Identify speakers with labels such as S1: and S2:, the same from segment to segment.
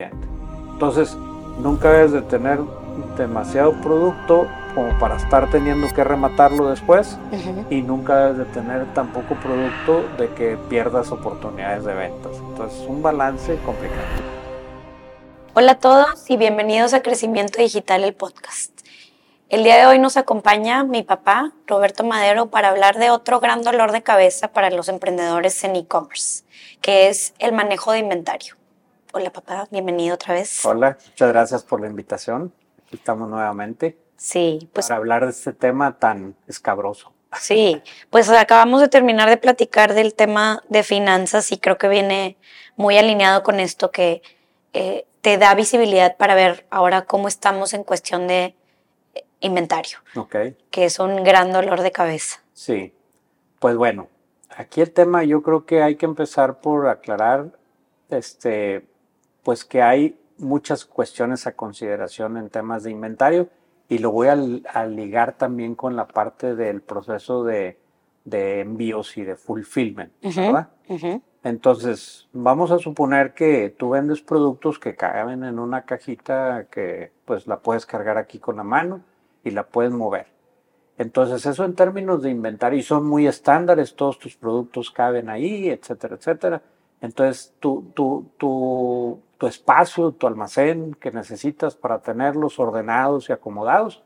S1: Entonces, nunca debes de tener demasiado producto como para estar teniendo que rematarlo después y nunca debes de tener tampoco producto de que pierdas oportunidades de ventas. Entonces, un balance complicado.
S2: Hola a todos y bienvenidos a Crecimiento Digital, el podcast. El día de hoy nos acompaña mi papá, Roberto Madero, para hablar de otro gran dolor de cabeza para los emprendedores en e-commerce, que es el manejo de inventario. Hola papá, bienvenido otra vez.
S1: Hola, muchas gracias por la invitación. Aquí estamos nuevamente.
S2: Sí, pues.
S1: Para hablar de este tema tan escabroso.
S2: Sí, pues acabamos de terminar de platicar del tema de finanzas y creo que viene muy alineado con esto que eh, te da visibilidad para ver ahora cómo estamos en cuestión de inventario.
S1: Ok.
S2: Que es un gran dolor de cabeza.
S1: Sí. Pues bueno, aquí el tema yo creo que hay que empezar por aclarar este pues que hay muchas cuestiones a consideración en temas de inventario y lo voy a, ligar también con la parte del proceso de, envíos y de fulfillment, ¿verdad? Entonces, vamos a suponer que tú vendes productos que caben en una cajita que pues la puedes cargar aquí con la mano y la puedes mover. Entonces, eso en términos de inventario, y son muy estándares, todos tus productos caben ahí, etcétera, etcétera. Entonces, tu, tu, tu, tu espacio, tu almacén que necesitas para tenerlos ordenados y acomodados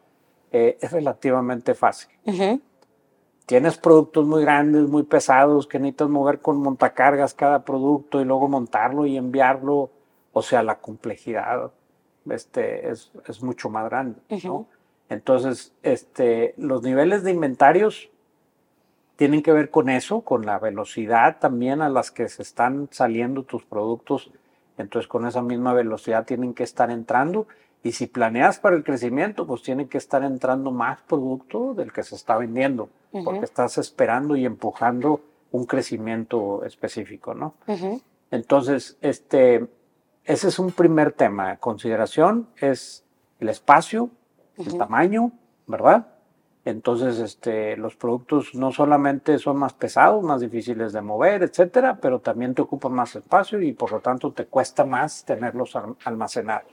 S1: eh, es relativamente fácil. Tienes productos muy grandes, muy pesados, que necesitas mover con montacargas cada producto y luego montarlo y enviarlo. O sea, la complejidad este, es, es mucho más grande. Entonces, este, los niveles de inventarios tienen que ver con eso, con la velocidad también a las que se están saliendo tus productos entonces con esa misma velocidad tienen que estar entrando y si planeas para el crecimiento, pues tiene que estar entrando más producto del que se está vendiendo, porque estás esperando y empujando un crecimiento específico, ¿no? Entonces, este, ese es un primer tema. Consideración es el espacio, el tamaño, ¿verdad? Entonces, este, los productos no solamente son más pesados, más difíciles de mover, etcétera, pero también te ocupan más espacio y por lo tanto te cuesta más tenerlos almacenados.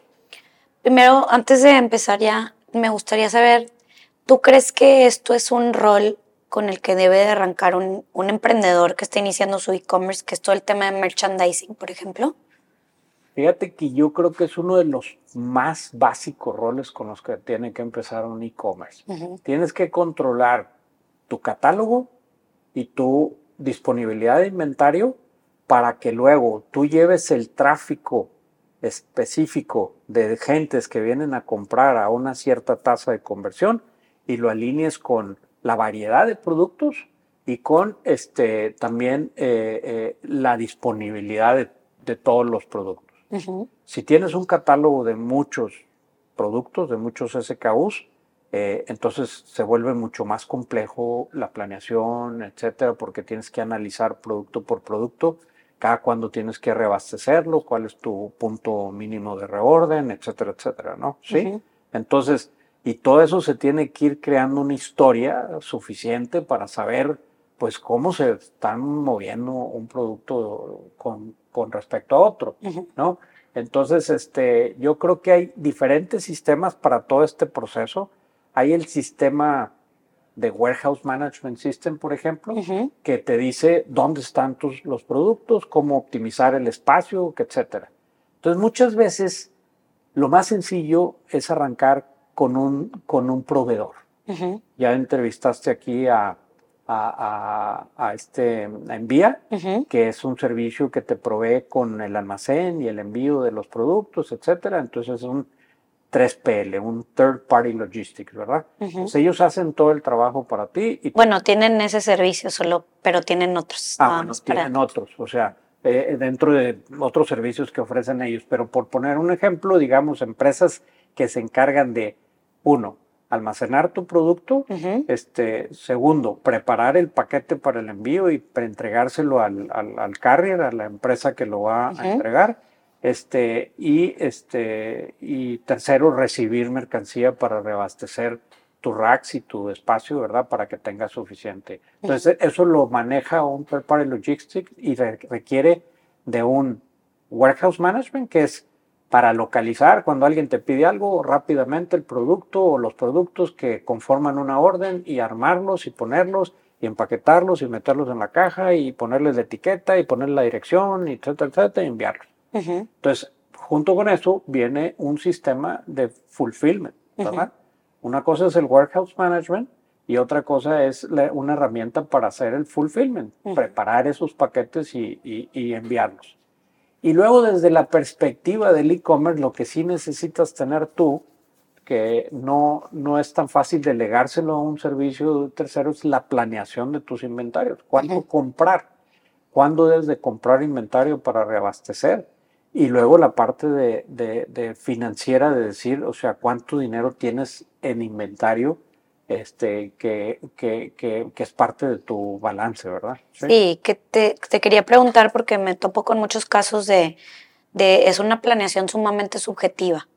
S2: Primero, antes de empezar ya, me gustaría saber, ¿tú crees que esto es un rol con el que debe de arrancar un, un emprendedor que está iniciando su e-commerce, que es todo el tema de merchandising, por ejemplo?
S1: Fíjate que yo creo que es uno de los más básicos roles con los que tiene que empezar un e-commerce. Tienes que controlar tu catálogo y tu disponibilidad de inventario para que luego tú lleves el tráfico específico de gentes que vienen a comprar a una cierta tasa de conversión y lo alinees con la variedad de productos y con este, también eh, eh, la disponibilidad de todos los productos. Si tienes un catálogo de muchos productos, de muchos SKUs, eh, entonces se vuelve mucho más complejo la planeación, etcétera, porque tienes que analizar producto por producto, cada cuándo tienes que reabastecerlo, cuál es tu punto mínimo de reorden, etcétera, etcétera, ¿no? Sí. Entonces, y todo eso se tiene que ir creando una historia suficiente para saber, pues, cómo se están moviendo un producto con con respecto a otro, ¿no? Entonces, este, yo creo que hay diferentes sistemas para todo este proceso. Hay el sistema de Warehouse Management System, por ejemplo, que te dice dónde están tus, los productos, cómo optimizar el espacio, etcétera. Entonces, muchas veces lo más sencillo es arrancar con un, con un proveedor. Ya entrevistaste aquí a a, este Envía, que es un servicio que te provee con el almacén y el envío de los productos, etcétera. Entonces es un 3PL, un Third Party Logistics, ¿verdad? ellos hacen todo el trabajo para ti.
S2: Y bueno, tienen ese servicio solo, pero tienen otros.
S1: Ah, bueno, tienen otros, o sea, eh, dentro de otros servicios que ofrecen ellos. Pero por poner un ejemplo, digamos, empresas que se encargan de, uno, almacenar tu producto. este, segundo, preparar el paquete para el envío y entregárselo al, al, carrier, a la empresa que lo va a entregar. Este, y, este, y tercero, recibir mercancía para reabastecer tu racks y tu espacio, ¿verdad? Para que tengas suficiente. Entonces, eso lo maneja un third party logistics y requiere de un warehouse management, que es para localizar cuando alguien te pide algo rápidamente el producto o los productos que conforman una orden y armarlos y ponerlos y empaquetarlos y meterlos en la caja y ponerles la etiqueta y poner la dirección, etcétera, etcétera, y enviarlos. Entonces, junto con eso viene un sistema de fulfillment, ¿verdad? Una cosa es el warehouse management y otra cosa es una herramienta para hacer el fulfillment, preparar esos paquetes y, y enviarlos. Y luego desde la perspectiva del e-commerce, lo que sí necesitas tener tú que no, no es tan fácil delegárselo a un servicio tercero, es la planeación de tus inventarios. ¿Cuánto comprar? ¿Cuándo debes de comprar inventario para reabastecer? Y luego la parte de, de, financiera de decir, o sea, cuánto dinero tienes en inventario este, que, que, que, que, es parte de tu balance, ¿verdad?
S2: Sí, que te, te, quería preguntar porque me topo con muchos casos de, de es una planeación sumamente subjetiva,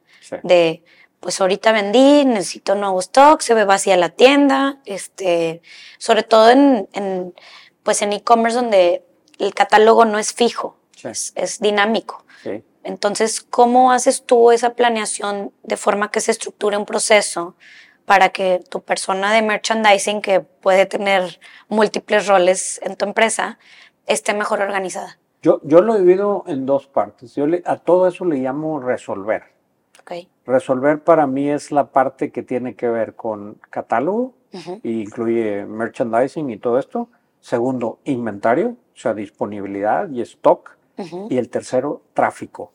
S2: de pues ahorita vendí, necesito nuevo stock, se ve vacía la tienda, este, sobre todo en, en pues en e-commerce donde el catálogo no es fijo, es, es, dinámico. Sí. Entonces, ¿cómo haces tú esa planeación de forma que se estructure un proceso para que tu persona de merchandising, que puede tener múltiples roles en tu empresa, esté mejor organizada?
S1: Yo, yo lo he vivido en dos partes. Yo a todo eso le llamo resolver. Resolver para mí es la parte que tiene que ver con catálogo, e incluye merchandising y todo esto. Segundo, inventario, o sea, disponibilidad y stock. Y el tercero, tráfico.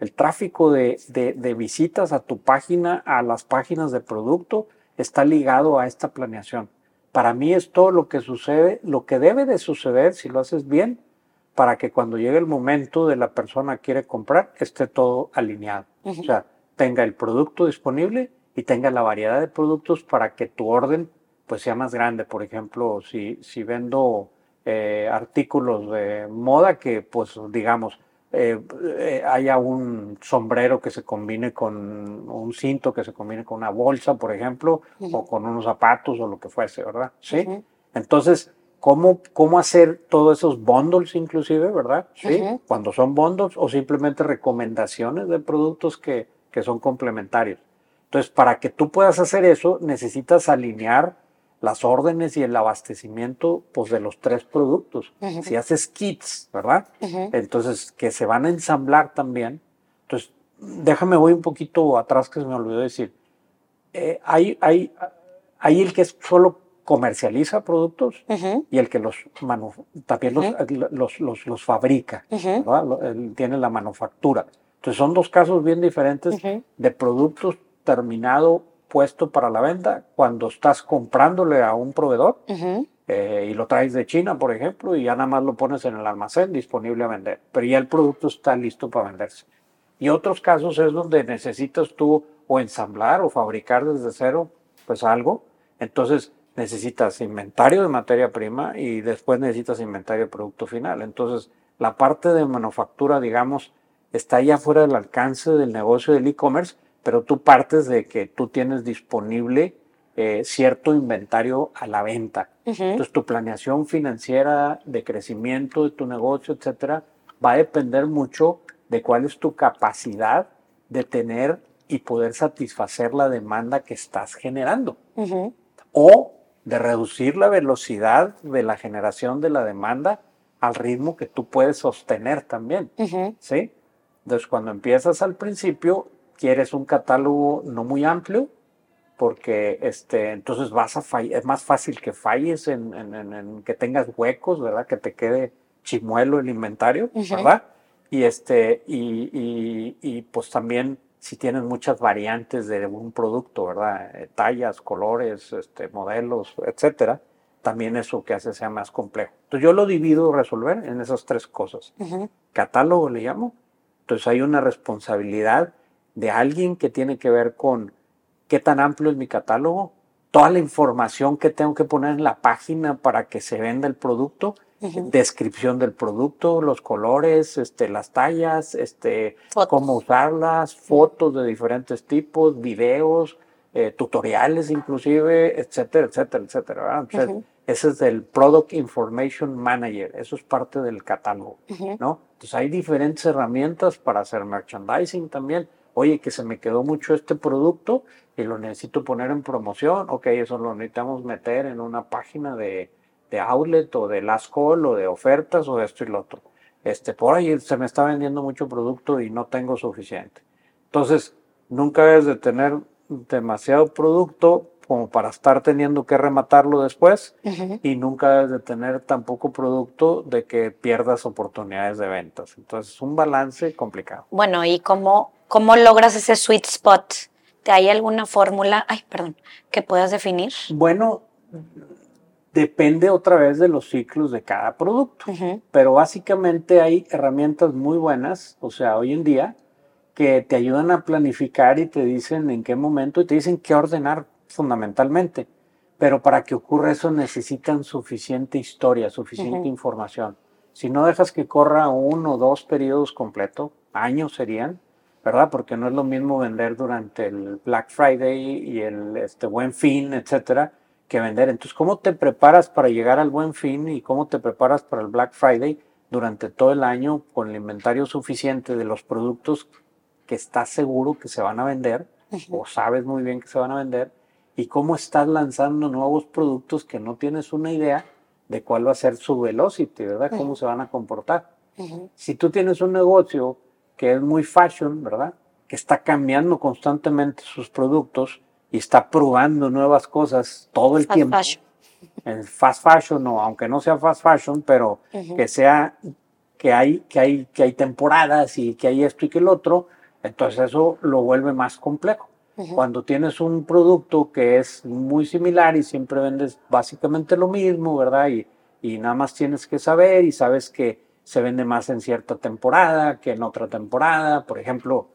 S1: El tráfico de, de, visitas a tu página, a las páginas de producto, está ligado a esta planeación. Para mí es todo lo que sucede, lo que debe de suceder si lo haces bien, para que cuando llegue el momento de la persona que quiere comprar, esté todo alineado. O sea, tenga el producto disponible y tenga la variedad de productos para que tu orden pues sea más grande. Por ejemplo, si, si vendo eh, artículos de moda que pues digamos eh, eh, haya un sombrero que se combine con un cinto, que se combine con una bolsa, por ejemplo, o con unos zapatos o lo que fuese, ¿verdad? Sí. Entonces, ¿cómo, ¿cómo hacer todos esos bundles inclusive, ¿verdad? Sí. Cuando son bundles o simplemente recomendaciones de productos que, que son complementarios. Entonces, para que tú puedas hacer eso, necesitas alinear las órdenes y el abastecimiento pues, de los tres productos. Si haces kits, ¿verdad? Entonces, que se van a ensamblar también. Entonces, déjame voy un poquito atrás que se me olvidó decir. Eh, hay, hay, hay el que solo comercializa productos y el que los también los, los, los, fabrica, tiene la manufactura. Entonces son dos casos bien diferentes de productos terminado puesto para la venta cuando estás comprándole a un proveedor eh, y lo traes de China, por ejemplo, y ya nada más lo pones en el almacén disponible a vender, pero ya el producto está listo para venderse. Y otros casos es donde necesitas tú o ensamblar o fabricar desde cero pues algo, entonces necesitas inventario de materia prima y después necesitas inventario de producto final. Entonces la parte de manufactura, digamos, está ya fuera del alcance del negocio del e-commerce, pero tú partes de que tú tienes disponible eh, cierto inventario a la venta. Entonces tu planeación financiera de crecimiento de tu negocio, etcétera, va a depender mucho de cuál es tu capacidad de tener y poder satisfacer la demanda que estás generando. O de reducir la velocidad de la generación de la demanda al ritmo que tú puedes sostener también. ¿Sí? Entonces, cuando empiezas al principio, quieres un catálogo no muy amplio, porque este, entonces vas a es más fácil que falles en, que tengas huecos, ¿verdad? Que te quede chimuelo el inventario, ¿verdad? Y este, y, y, pues también si tienes muchas variantes de un producto, ¿verdad? Eh, tallas, colores, este, modelos, etcétera, también eso que hace sea más complejo. Entonces yo lo divido resolver en esas tres cosas. Catálogo le llamo, entonces hay una responsabilidad de alguien que tiene que ver con qué tan amplio es mi catálogo, toda la información que tengo que poner en la página para que se venda el producto, descripción del producto, los colores, este, las tallas, este, cómo usarlas, fotos de diferentes tipos, videos, eh, tutoriales inclusive, etcétera, etcétera, etcétera. ese es el Product Information Manager, eso es parte del catálogo, ¿no? Entonces hay diferentes herramientas para hacer merchandising también. Oye, que se me quedó mucho este producto y lo necesito poner en promoción. Ok, eso lo necesitamos meter en una página de, de outlet o de last call o de ofertas o esto y lo otro. Este, por ahí se me está vendiendo mucho producto y no tengo suficiente. Entonces, nunca debes de tener demasiado producto como para estar teniendo que rematarlo después y nunca debes de tener tampoco producto de que pierdas oportunidades de ventas. Entonces es un balance complicado.
S2: Bueno, ¿y cómo, cómo logras ese sweet spot? ¿Te hay alguna fórmula, ay, perdón, que puedas definir?
S1: Bueno, depende otra vez de los ciclos de cada producto, pero básicamente hay herramientas muy buenas, o sea, hoy en día, que te ayudan a planificar y te dicen en qué momento y te dicen qué ordenar fundamentalmente. Pero para que ocurra eso necesitan suficiente historia, suficiente información. Si no dejas que corra uno o dos periodos completos, años serían, ¿verdad? Porque no es lo mismo vender durante el Black Friday y el este, Buen Fin, etcétera, que vender. Entonces, ¿cómo te preparas para llegar al Buen Fin y cómo te preparas para el Black Friday durante todo el año con el inventario suficiente de los productos que estás seguro que se van a vender o sabes muy bien que se van a vender y cómo estás lanzando nuevos productos que no tienes una idea de cuál va a ser su velocity, ¿verdad? Cómo se van a comportar. Si tú tienes un negocio que es muy fashion, ¿verdad? Que está cambiando constantemente sus productos y está probando nuevas cosas todo el tiempo. Fashion. En fast fashion o aunque no sea fast fashion, pero que sea que hay que hay que hay temporadas y que hay esto y que el otro, entonces eso lo vuelve más complejo. Cuando tienes un producto que es muy similar y siempre vendes básicamente lo mismo, ¿verdad? Y, y nada más tienes que saber y sabes que se vende más en cierta temporada que en otra temporada. Por ejemplo,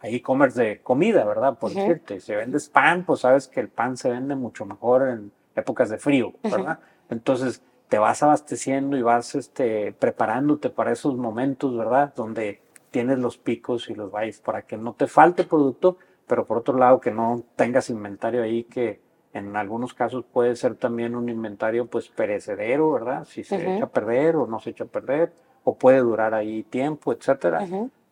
S1: hay e-commerce de comida, ¿verdad? Por cierto, si vendes pan, pues sabes que el pan se vende mucho mejor en épocas de frío, ¿verdad? Entonces te vas abasteciendo y vas este, preparándote para esos momentos, ¿verdad? Donde tienes los picos y los valles para que no te falte producto, pero por otro lado que no tengas inventario ahí que en algunos casos puede ser también un inventario pues perecedero, ¿verdad? Si se echa a perder o no se echa a perder, o puede durar ahí tiempo, etcétera.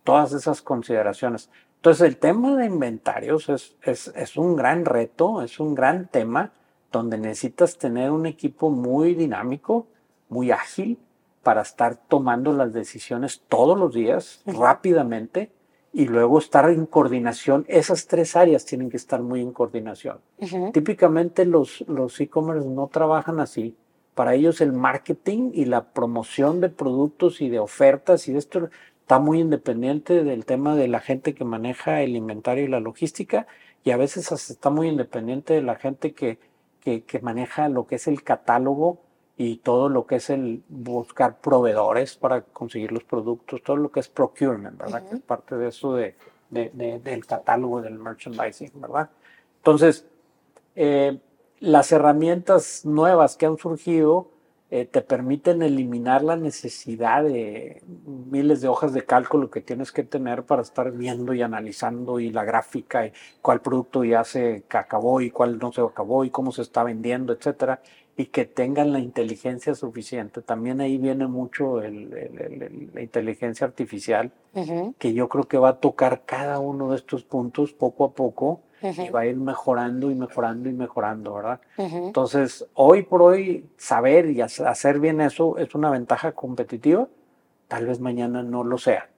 S1: Todas esas consideraciones. Entonces el tema de inventarios es, es, es un gran reto, es un gran tema donde necesitas tener un equipo muy dinámico, muy ágil, para estar tomando las decisiones todos los días, rápidamente, y luego estar en coordinación. Esas tres áreas tienen que estar muy en coordinación. Típicamente los, los e-commerce no trabajan así. Para ellos el marketing y la promoción de productos y de ofertas y de esto está muy independiente del tema de la gente que maneja el inventario y la logística y a veces está muy independiente de la gente que, que, que maneja lo que es el catálogo y todo lo que es el buscar proveedores para conseguir los productos, todo lo que es procurement, ¿verdad? Que es parte de eso de, de, del catálogo, del merchandising, ¿verdad? Entonces, eh, las herramientas nuevas que han surgido eh, te permiten eliminar la necesidad de miles de hojas de cálculo que tienes que tener para estar viendo y analizando y la gráfica y cuál producto ya se acabó y cuál no se acabó y cómo se está vendiendo, etcétera y que tengan la inteligencia suficiente. También ahí viene mucho la inteligencia artificial, que yo creo que va a tocar cada uno de estos puntos poco a poco y va a ir mejorando y mejorando y mejorando, ¿verdad? Entonces, hoy por hoy, saber y hacer bien eso es una ventaja competitiva, tal vez mañana no lo sea.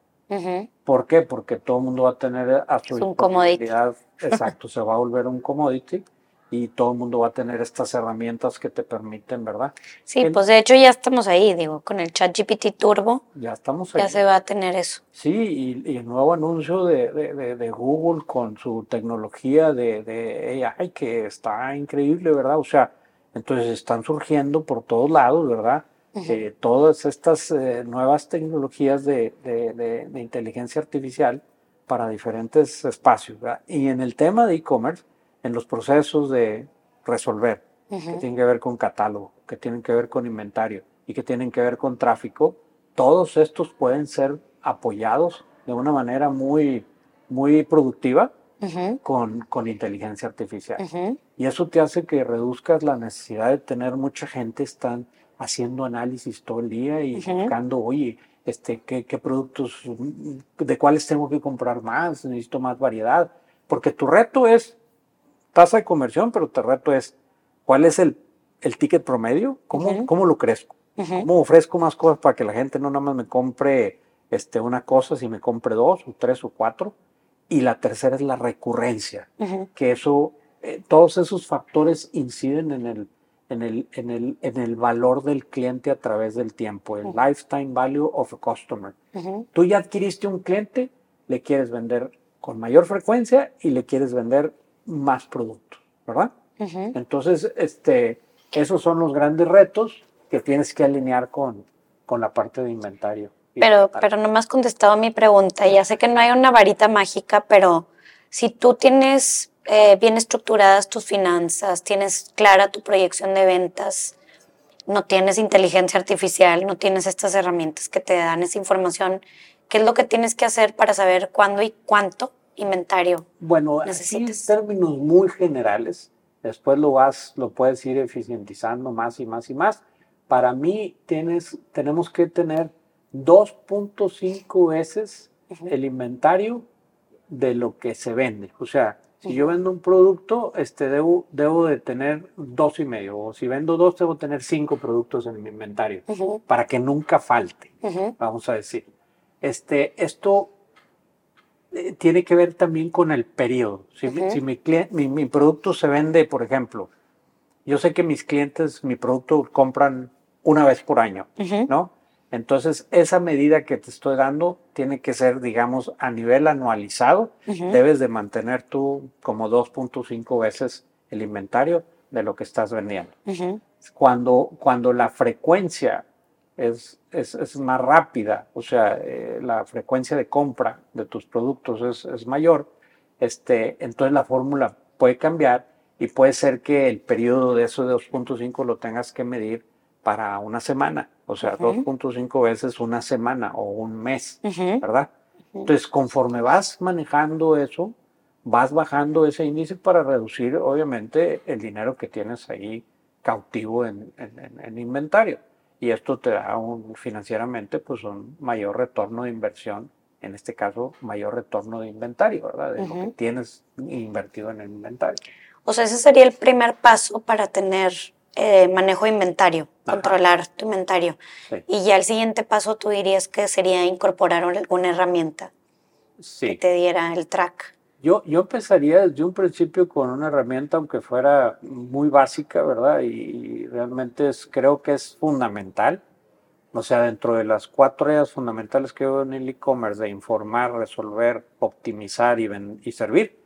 S1: ¿Por qué? Porque todo el mundo va a tener a su
S2: disponibilidad.
S1: Exacto, se va a volver un commodity y todo el mundo va a tener estas herramientas que te permiten, ¿verdad?
S2: Sí, pues de hecho ya estamos ahí, digo, con el chat GPT Turbo.
S1: Ya estamos ahí.
S2: Ya se va a tener eso.
S1: Sí, y, el nuevo anuncio de, de, de, Google con su tecnología de, de AI que está increíble, ¿verdad? O sea, entonces están surgiendo por todos lados, ¿verdad? Eh, todas estas eh, nuevas tecnologías de, de inteligencia artificial para diferentes espacios, ¿verdad? Y en el tema de e-commerce, en los procesos de resolver, que tienen que ver con catálogo, que tienen que ver con inventario y que tienen que ver con tráfico, todos estos pueden ser apoyados de una manera muy, muy productiva con, con, inteligencia artificial. Y eso te hace que reduzcas la necesidad de tener mucha gente están haciendo análisis todo el día y buscando, oye, este, qué, qué productos, de cuáles tengo que comprar más, necesito más variedad, porque tu reto es tasa de conversión, pero tu reto es cuál es el, el ticket promedio, cómo, cómo lo crezco, cómo ofrezco más cosas para que la gente no nada más me compre este, una cosa, si me compre dos o tres o cuatro. Y la tercera es la recurrencia, que eso, eh, todos esos factores inciden en el, en el, en, el, en el valor del cliente a través del tiempo, el lifetime value of a customer. Tú ya adquiriste un cliente, le quieres vender con mayor frecuencia y le quieres vender más productos, ¿verdad? Entonces, este, esos son los grandes retos que tienes que alinear con, con la parte de inventario.
S2: Pero, pero no me has contestado mi pregunta. Ya sé que no hay una varita mágica, pero si tú tienes eh, bien estructuradas tus finanzas, tienes clara tu proyección de ventas, no tienes inteligencia artificial, no tienes estas herramientas que te dan esa información, ¿qué es lo que tienes que hacer para saber cuándo y cuánto inventario
S1: bueno, necesitas? en términos muy generales, después lo vas, lo puedes ir eficientizando más y más y más. Para mí tienes, tenemos que tener 2.5 veces el inventario de lo que se vende. O sea, si yo vendo un producto, este, debo, debo de tener dos y medio. O si vendo dos, debo tener cinco productos en mi inventario para que nunca falte, vamos a decir. Este, esto eh, tiene que ver también con el periodo. Si, si mi, mi, mi, producto se vende, por ejemplo, yo sé que mis clientes mi producto compran una vez por año, ¿no? Entonces, esa medida que te estoy dando tiene que ser, digamos, a nivel anualizado. Debes de mantener tú como 2.5 veces el inventario de lo que estás vendiendo. cuando, cuando la frecuencia es, es, más rápida, o sea, eh, la frecuencia de compra de tus productos es, es mayor, este, entonces la fórmula puede cambiar y puede ser que el periodo de eso de 2.5 lo tengas que medir para una semana, o sea, 2.5 veces una semana o un mes, ¿verdad? Entonces, conforme vas manejando eso, vas bajando ese índice para reducir, obviamente, el dinero que tienes ahí cautivo en, inventario. Y esto te da un, financieramente pues un mayor retorno de inversión, en este caso, mayor retorno de inventario, ¿verdad? De lo que tienes invertido en el inventario.
S2: O sea, ese sería el primer paso para tener eh, manejo de inventario, controlar tu inventario. Y ya el siguiente paso tú dirías que sería incorporar alguna herramienta que te diera el track.
S1: Yo, yo empezaría desde un principio con una herramienta, aunque fuera muy básica, ¿verdad? Y realmente es, creo que es fundamental. O sea, dentro de las cuatro áreas fundamentales que veo en el e-commerce, de informar, resolver, optimizar y, servir,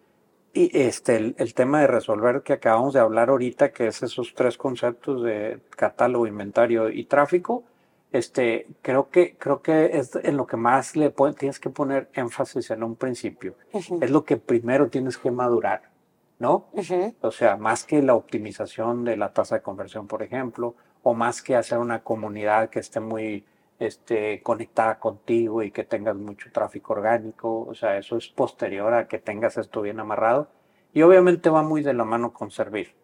S1: y este, el, tema de resolver que acabamos de hablar ahorita, que es esos tres conceptos de catálogo, inventario y tráfico, este, creo que, creo que es en lo que más le tienes que poner énfasis en un principio. Es lo que primero tienes que madurar, ¿no? O sea, más que la optimización de la tasa de conversión, por ejemplo, o más que hacer una comunidad que esté muy este, conectada contigo y que tengas mucho tráfico orgánico, o sea, eso es posterior a que tengas esto bien amarrado. Y obviamente va muy de la mano con servir.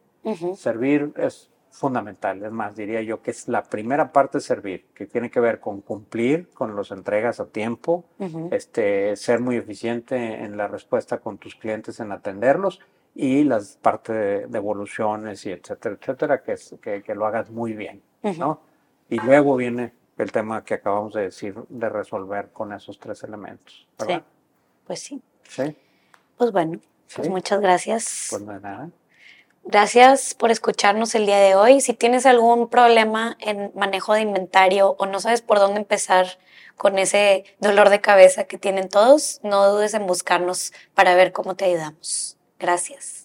S1: Servir es fundamental, es más, diría yo que es la primera parte de servir, que tiene que ver con cumplir con las entregas a tiempo, este, ser muy eficiente en la respuesta con tus clientes, en atenderlos y las partes de devoluciones y etcétera, etcétera, que, es, que, que lo hagas muy bien, ¿no? Y luego viene el tema que acabamos de decir de resolver con esos tres elementos.
S2: Sí, pues sí.
S1: Sí.
S2: Pues bueno, pues muchas gracias.
S1: Pues nada.
S2: Gracias por escucharnos el día de hoy. Si tienes algún problema en manejo de inventario o no sabes por dónde empezar con ese dolor de cabeza que tienen todos, no dudes en buscarnos para ver cómo te ayudamos. Gracias.